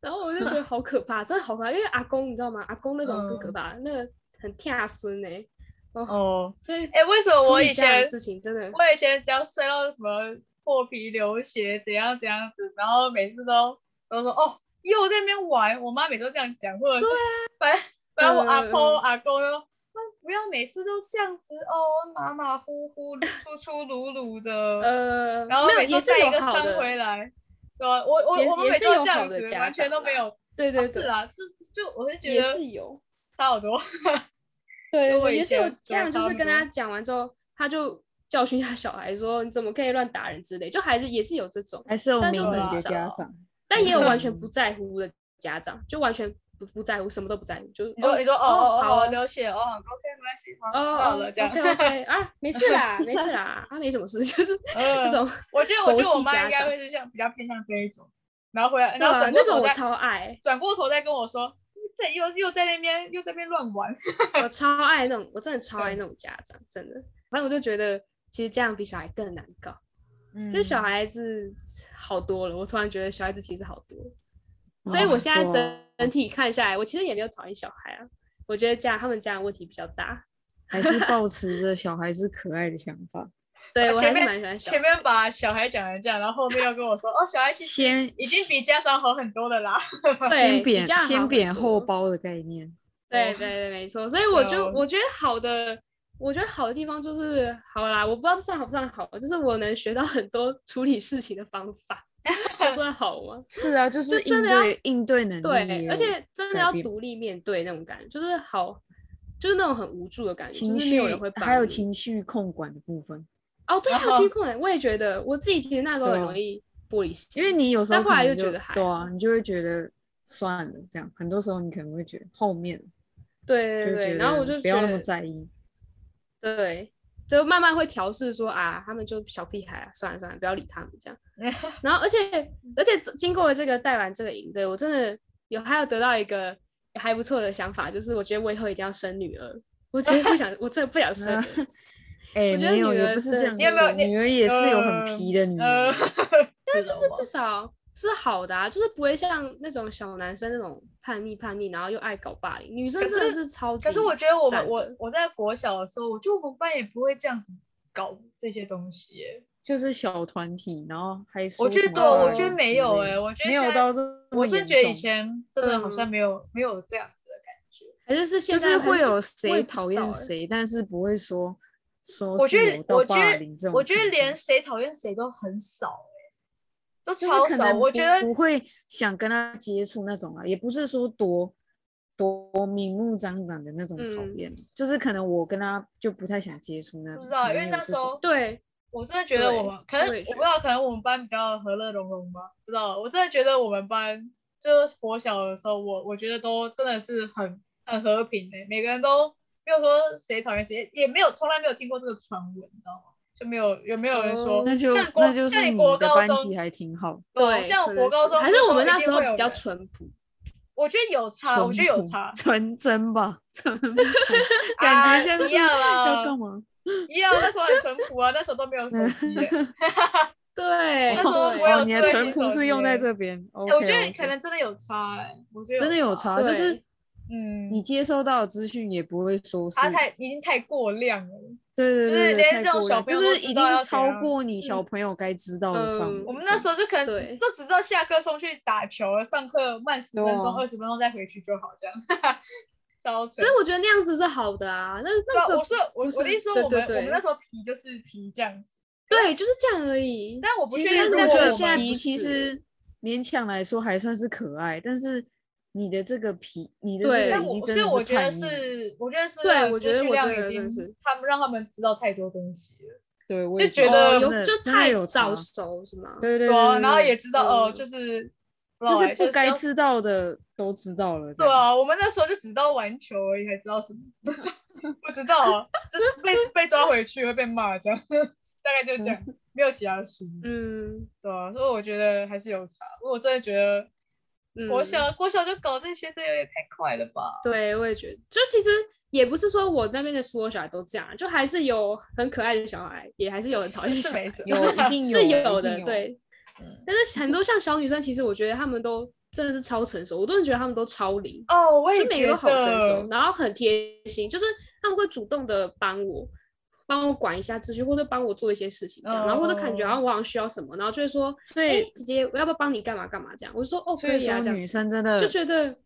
Speaker 3: 然后我就觉得好可怕，真的好可怕，因为阿公你知道吗？阿公那种更可
Speaker 2: 嗯
Speaker 3: 怕，那个很跳孙哎，哦，
Speaker 2: 哦，
Speaker 3: 所以
Speaker 2: 哎、为什么我以前
Speaker 3: 事情真的
Speaker 2: 我以前只要摔到什么破皮流血怎样怎样子，然后每次都都说哦又在那边玩，我妈每次都这样讲，或者是反正反正我阿
Speaker 3: 婆
Speaker 2: 阿公就说。那不要每次都这样子哦，马马虎虎、粗粗鲁鲁的，
Speaker 3: 呃，
Speaker 2: 然后每次带一个伤，回来，对吧？我我我们每次都这样子，完全都没有。
Speaker 3: 对对
Speaker 2: 是啊，就就我是觉
Speaker 3: 也
Speaker 2: 得
Speaker 3: 是有，
Speaker 2: 差好多。
Speaker 3: 对
Speaker 2: 我
Speaker 3: 也是有这样，就是跟他讲完之后，他就教训下小孩说你怎么可以乱打人之类，就还是也是有这种，
Speaker 1: 还是有
Speaker 3: 很少
Speaker 1: 家长，
Speaker 3: 但也有完全不在乎的家长，就完全不不在乎，什么都不在乎，就
Speaker 2: 你说你说哦
Speaker 3: 哦
Speaker 2: 哦哦
Speaker 3: 好啊
Speaker 2: 流血哦，OK 没关系，
Speaker 3: 哦
Speaker 2: 知道了这样。
Speaker 3: OK OK 啊，没事啦，没事啦，啊，没什么事，就是
Speaker 2: 嗯
Speaker 3: 那种
Speaker 2: 我觉得我觉得我妈应该会是像比较偏向这一种，然后回来然后转，过
Speaker 3: 那种我
Speaker 2: 头再
Speaker 3: 超爱，
Speaker 2: 转过头再跟我说，这又又在那边又在那边乱玩。
Speaker 3: 我超爱那种，我真的超爱那种家长，真的。反正我就觉得，其实家长比小孩更难搞，
Speaker 2: 嗯
Speaker 3: 就是小孩子好多了。我突然觉得小孩子其实好多，
Speaker 1: 哦
Speaker 3: 所以我现在整整体看下来，我其实也没有讨厌小孩啊。我觉得家他们家的问题比较大，
Speaker 1: 还是保 持着小孩是可爱的想法。
Speaker 3: 对我还是
Speaker 2: 前面
Speaker 3: 蛮喜欢小。
Speaker 2: 前面把小孩讲成这样，然后后面又跟我说，哦，小孩其实
Speaker 1: 先
Speaker 2: 已经比家长好很多的啦。
Speaker 3: 对，
Speaker 1: 先扁
Speaker 3: 家长好很
Speaker 1: 先扁后包的概念。
Speaker 2: 哦
Speaker 3: 对对对，没错。所以我就
Speaker 2: 哦
Speaker 3: 我觉得好的，我觉得好的地方就是好啦，我不知道这算好不算好，就是我能学到很多处理事情的方法，这算好吗？
Speaker 1: 是啊，就是应
Speaker 3: 真的
Speaker 1: 应对能力
Speaker 3: 对，而且真的要独立面对那种感觉，就是好，就是那种很无助的感觉，
Speaker 1: 情
Speaker 3: 就是没有
Speaker 1: 绪
Speaker 3: 人会帮
Speaker 1: 还有情绪控管的部分，
Speaker 3: 哦，对，还有
Speaker 2: 然后
Speaker 3: 情绪控管，我也觉得我自己其实那时候很
Speaker 1: 对啊
Speaker 3: 容易玻璃心，
Speaker 1: 因为你有时候
Speaker 3: 但后来又觉得还
Speaker 1: 对啊，你就会觉得算了，这样很多时候你可能会觉得后面
Speaker 3: 对对对，然后我就
Speaker 1: 不要那么在意。
Speaker 3: 对，就慢慢会调试说啊，他们就小屁孩啊，算了算了，不要理他们这样。然后而且而且经过了这个带完这个营队，我真的有还有得到一个还不错的想法，就是我觉得我以后一定要生女儿。我真的不想，我真的不想生。
Speaker 1: 哎，
Speaker 3: 我觉得
Speaker 1: 没有，
Speaker 3: 女儿
Speaker 1: 也不是这样女儿也是有很
Speaker 2: 呃
Speaker 1: 皮的女
Speaker 2: 呃
Speaker 1: 儿，
Speaker 2: 但
Speaker 3: 就是至少是好的啊，就是不会像那种小男生那种叛逆叛逆，然后又爱搞霸凌。女生真的
Speaker 2: 是
Speaker 3: 是超级
Speaker 2: 可是我觉得我们我我在国小的时候，我觉得我们班也不会这样子搞这些东西耶。
Speaker 1: 就是小团体，然后还说
Speaker 2: 我觉得我觉得没有哎、我觉得
Speaker 1: 没有到这么
Speaker 2: 我真觉得以前真的好像
Speaker 3: 嗯
Speaker 2: 没有、没有这样子的感觉。
Speaker 3: 还是是现
Speaker 1: 就是会有谁讨厌谁，但是不会说说
Speaker 2: 我觉得我觉得我觉得连谁讨厌谁都很少哎、都超少。我觉得
Speaker 1: 不会想跟他接触那种啊，也不是说多多明目张胆的那种讨
Speaker 3: 嗯
Speaker 1: 厌，就是可能我跟他就不太想接触那种。
Speaker 2: 不知道，因为那时候
Speaker 3: 对，
Speaker 2: 我真的觉得我们可能
Speaker 3: 我
Speaker 2: 不知道，可能我们班比较和乐融融吧，不知道。我真的觉得我们班就是我小的时候，我我觉得都真的是很很和平的、每个人都没有说谁讨厌谁，也没有从来没有听过这个传闻，你知道吗？就没有有没有人说，
Speaker 3: 哦
Speaker 1: 那就那就是你的
Speaker 2: 高中
Speaker 1: 班级还挺好，
Speaker 3: 对，
Speaker 2: 像国高中
Speaker 3: 是还是我们那
Speaker 2: 的时候
Speaker 3: 比较淳朴。
Speaker 2: 我觉得有差，我觉得有差，
Speaker 1: 纯真吧，纯 感觉像是
Speaker 2: 一样啦
Speaker 1: 要干嘛？
Speaker 2: 一样，那时候很淳朴啊，那时候都没有手机 耶、
Speaker 3: 对，
Speaker 2: 那时候
Speaker 3: 对
Speaker 2: 我有
Speaker 1: 哦，你的淳朴是用在
Speaker 2: 耶
Speaker 1: 这边。
Speaker 2: 欸我觉得可能真的有差哎、我觉得
Speaker 1: 真的有
Speaker 2: 差，
Speaker 1: 差，就是
Speaker 3: 对
Speaker 2: 嗯，
Speaker 1: 你接收到的资讯也不会说是
Speaker 2: 他太已经太过量了。
Speaker 1: 对对对
Speaker 2: 就是连这种小朋友都
Speaker 1: 就是已
Speaker 2: 知道要怎
Speaker 1: 经超过你小朋友该知道的范围
Speaker 3: 嗯。
Speaker 2: 我们那时候就可能就只知道下课冲去打球，上课慢十分钟、二十、分钟再回去就好，这样。超扯
Speaker 3: 可是。我觉得那样子是好的啊，那那个
Speaker 2: 我是我我的意思说，我们我们那时候皮就是皮这样子，
Speaker 3: 对，就是这样而已。
Speaker 2: 但我不
Speaker 1: 其
Speaker 2: 确定如
Speaker 1: 实那个
Speaker 2: 果我们
Speaker 1: 皮
Speaker 3: 现在不是
Speaker 1: 其实勉强来说还算是可爱，但是你的这个皮，你的这
Speaker 3: 对
Speaker 1: 个
Speaker 2: 但我
Speaker 1: 已经真的
Speaker 2: 所以我觉得。是，我觉得是
Speaker 3: 对我觉得我
Speaker 2: 资讯量已
Speaker 3: 觉得真的
Speaker 2: 经
Speaker 3: 是
Speaker 2: 他们让他们知道太多东西了，
Speaker 1: 对，我
Speaker 2: 就觉得
Speaker 3: 就太
Speaker 1: 有
Speaker 3: 早
Speaker 1: 差
Speaker 3: 熟是吗？
Speaker 1: 对对
Speaker 2: 对然后也知道哦，
Speaker 3: 嗯
Speaker 2: 就是
Speaker 1: 就是不该知道的都知道了。
Speaker 2: 对啊，我们那时候就只知道玩球而已，还知道什么？不知道啊，是被被抓回去会被骂这样，大概就这样，没有其他的事。
Speaker 3: 嗯
Speaker 2: 对啊，所以我觉得还是有差。我真的觉得
Speaker 3: 嗯，
Speaker 2: 国小、国小就搞这些，这有点太快了吧？
Speaker 3: 对，我也觉得，就其实也不是说我那边的所有小孩都这样，就还是有很可爱的小孩，也还是有很讨厌的小孩，
Speaker 2: 是
Speaker 3: 就是
Speaker 1: 一定
Speaker 3: 是
Speaker 1: 有
Speaker 3: 有的，
Speaker 1: 有
Speaker 3: 对。
Speaker 2: 嗯
Speaker 3: 但是很多像小女生，其实我觉得她们都真的是超成熟，我都是觉得她们都超灵，
Speaker 2: 哦，我也觉
Speaker 3: 就每个都好成熟，然后很贴心，就是他们会主动的帮我。帮我管一下秩序，或者帮我做一些事情，这样，然后或者感觉好像我好像需要什么，然后就会说，
Speaker 1: 所以
Speaker 3: 姐姐，我要不要帮你干嘛干嘛这样？我就说哦，可以啊，这样。
Speaker 1: 女生真的
Speaker 3: 就觉得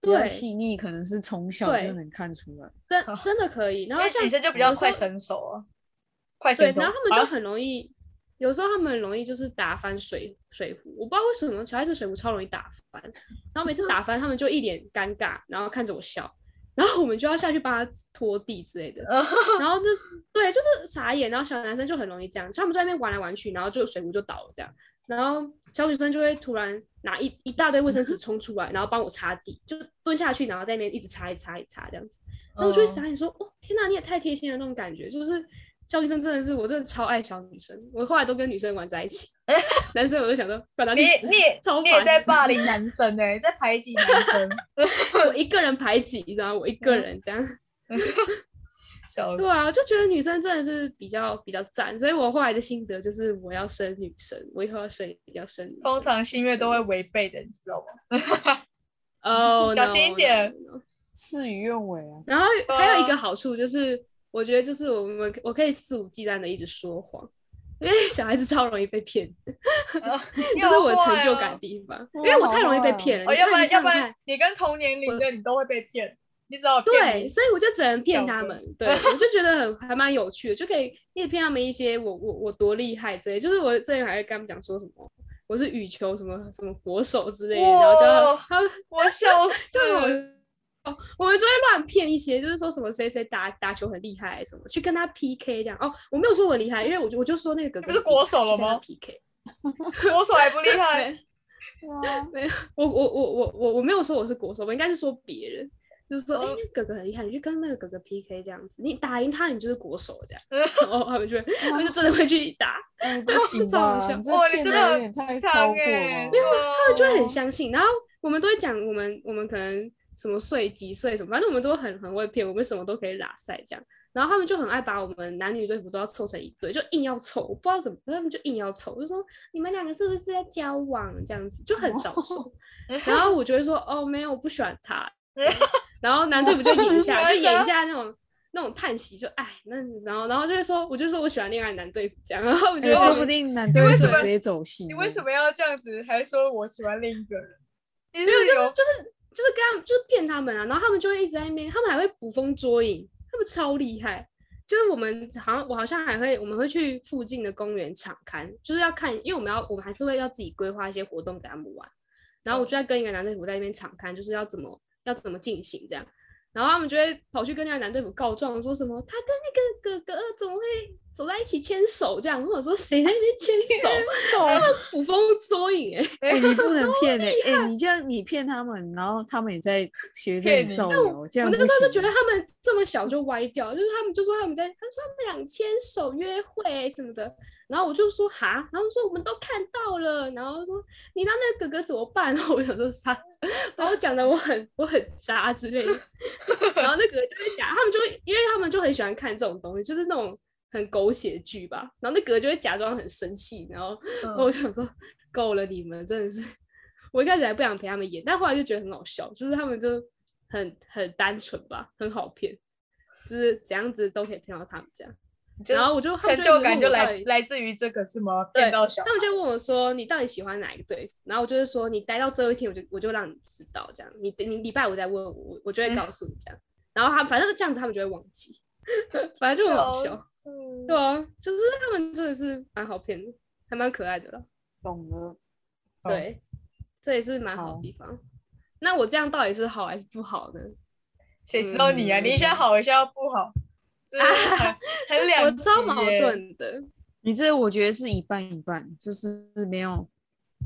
Speaker 1: 对细腻，可能是从小就能看出来，
Speaker 3: 真 真的可以。然后像
Speaker 2: 女生就比较快成熟啊，快
Speaker 3: 对，然后他们就很容易，有时候他们很容易就是打翻水水壶，我不知道为什么小孩子水壶超容易打翻，然后每次打翻他们就一脸尴尬，然后看着我笑。然后我们就要下去帮他拖地之类的，然后就是对，就是傻眼。然后小男生就很容易这样，他们在那边玩来玩去，然后就水壶就倒了这样。然后小女生就会突然拿一一大堆卫生纸冲出来，然后帮我擦地，就蹲下去，然后在那边一直擦、一擦、一擦这样子。然后我就会傻眼说：“哦，天哪，你也太贴心了那种感觉。”就是小女生真的是，我真的超爱小女生。我后来都跟女生玩在一起，男生我就想说，管他
Speaker 2: 你你你也在霸凌男生哎，在排挤男生。
Speaker 3: 我一个人排挤，你知道吗？我一个人这样。对啊，就觉得女生真的是比较比较赞，所以我后来的心得就是我要生女生，我以后要生要生。
Speaker 2: 通常心愿都会违背的，你知道
Speaker 3: 吗？哦，
Speaker 2: 小心一点，
Speaker 1: 事与愿违啊。
Speaker 3: 然后还有一个好处就是，我觉得就是我们我可以肆无忌惮的一直说谎。因为小孩子超容易被骗，这是我成就感的地方。因为我太容易被骗了，
Speaker 2: 要不然要不然你跟同年龄的你都会被骗，你知道
Speaker 3: 对，所以我就只能骗他们。对，我就觉得很还蛮有趣的，就可以一直骗他们一些我我我多厉害之类。就是我之前还会跟他们讲说什么，我是羽球什么什么国手之类的，然后就他
Speaker 2: 我笑 死。
Speaker 3: 我们就会乱骗一些，就是说什么谁谁打打球很厉害什么，去跟他 PK 这样。哦，我没有说我厉害，因为我就我就说那个哥哥
Speaker 2: 不是国手了吗
Speaker 3: ？PK，
Speaker 2: 国手还不厉害？
Speaker 3: 没有，我我我我我我没有说我是国手，我应该是说别人，就是说哎，哥哥很厉害，你去跟那个哥哥 PK 这样子，你打赢他，你就是国手这样。然后他们就他们就真的会去打，
Speaker 1: 不行吧？
Speaker 2: 哇，你真的
Speaker 1: 有点太超过了。
Speaker 3: 没有，他们就会很相信，然后我们都会讲，我们我们可能。什么岁几岁什么，反正我们都很很会骗，我们什么都可以拉塞这样。然后他们就很爱把我们男女队服都要凑成一对，就硬要凑，我不知道怎么，他们就硬要凑，就说你们两个是不是在交往这样子，就很早熟。然后我就会说哦没有，我不喜欢他。然后男队服就演一下，就演一下那种那种叹息，就哎那然后然后就会说，我就说我喜欢恋爱男队服这样。然后我觉得
Speaker 1: 说不定男队服直接走心。
Speaker 2: 你为什么要这样子？还说我喜欢另一个人？
Speaker 3: 没有，就是就是。就是跟他们，就是骗他们啊，然后他们就会一直在那边，他们还会捕风捉影，他们超厉害。就是我们好像我好像还会，我们会去附近的公园场刊，就是要看，因为我们要我们还是会要自己规划一些活动给他们玩。然后我就在跟一个男队服在那边场刊，就是要怎么要怎么进行这样。然后他们就会跑去跟那个男队友告状，说什么他跟那个哥哥怎么会？走在一起牵手这样，或者说谁在那边牵手，他们捕风捉影 哎，
Speaker 1: 哎你不能 骗哎，哎你这样你骗他们，然后他们也在学着造谣，这样
Speaker 3: 我那个时候就觉得他们这么小就歪掉，就是他们就说他们在，他说他们俩牵手约会什么的，然后我就说哈，然后说我们都看到了，然后说你让那个哥哥怎么办？然后我想说啥，然后讲的我很我很渣之类的，然后那个就会讲，他们就会因为他们就很喜欢看这种东西，就是那种。很狗血剧吧，然后那哥就会假装很生气，然后我就想说够了，你们真的是，我一开始还不想陪他们演，但后来就觉得很好笑，就是他们就很很单纯吧，很好骗，就是怎样子都可以骗到他们这样，然后我就
Speaker 2: 成就感就来来自于这个是吗？骗到小，
Speaker 3: 他们就问我说你到底喜欢哪一个队服？然后我就是说你待到最后一天，我就我就让你知道这样，你你礼拜五再问我，我就会告诉你这样，然后他反正这样子他们就会忘记，反正就很好笑。对啊，就是他们真的是蛮好骗的，还蛮可爱的了。
Speaker 1: 懂了，
Speaker 3: 对，这也是蛮好的地方。那我这样到底是好还是不好呢？
Speaker 2: 谁知道你啊？你一下好一下不好，很两
Speaker 3: 我超矛盾的。
Speaker 1: 你这我觉得是一半一半，就是没有。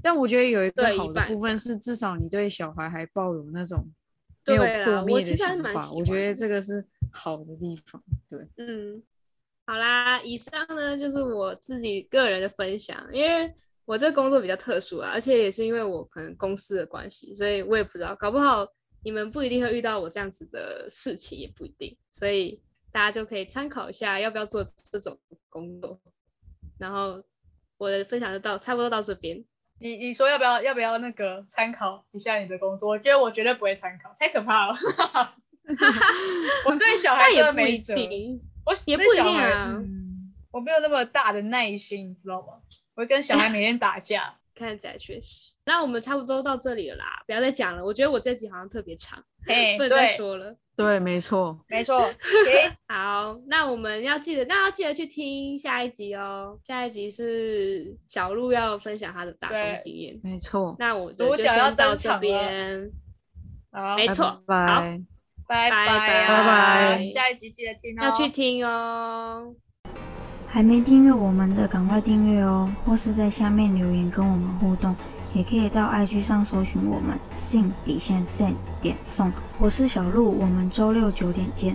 Speaker 1: 但我觉得有一个好的部分是，至少你对小孩还抱有那种没有破灭的想法。我觉得这个是好的地方。对，
Speaker 3: 嗯。好啦，以上呢就是我自己个人的分享，因为我这个工作比较特殊啊，而且也是因为我可能公司的关系，所以我也不知道，搞不好你们不一定会遇到我这样子的事情，也不一定，所以大家就可以参考一下要不要做这种工作。然后我的分享就到差不多到这边，
Speaker 2: 你你说要不要要不要那个参考一下你的工作？我觉得我绝对不会参考，太可怕了。我对小孩
Speaker 3: 也不
Speaker 2: 一
Speaker 3: 定，
Speaker 2: 我
Speaker 3: 也不一定啊。
Speaker 2: 我没有那么大的耐心，你知道吗？我会跟小孩每天打架。
Speaker 3: 看起来确实。那我们差不多到这里了啦，不要再讲了。我觉得我这集好像特别长，不能再说了。
Speaker 1: 对，没错，
Speaker 2: 没错。
Speaker 3: 好，那我们要记得，那要记得去听下一集哦。下一集是小鹿要分享他的打工经验，
Speaker 1: 没错。
Speaker 3: 那我主角要到这边，没错。好，
Speaker 1: 拜
Speaker 2: 拜拜
Speaker 1: 拜拜。
Speaker 2: 下一集记得听哦，
Speaker 3: 要去听哦。
Speaker 4: 还没订阅我们的，赶快订阅哦！或是在下面留言跟我们互动，也可以到 IG 上搜寻我们 sin 底线 sen 点送。我是小鹿，我们周六九点见。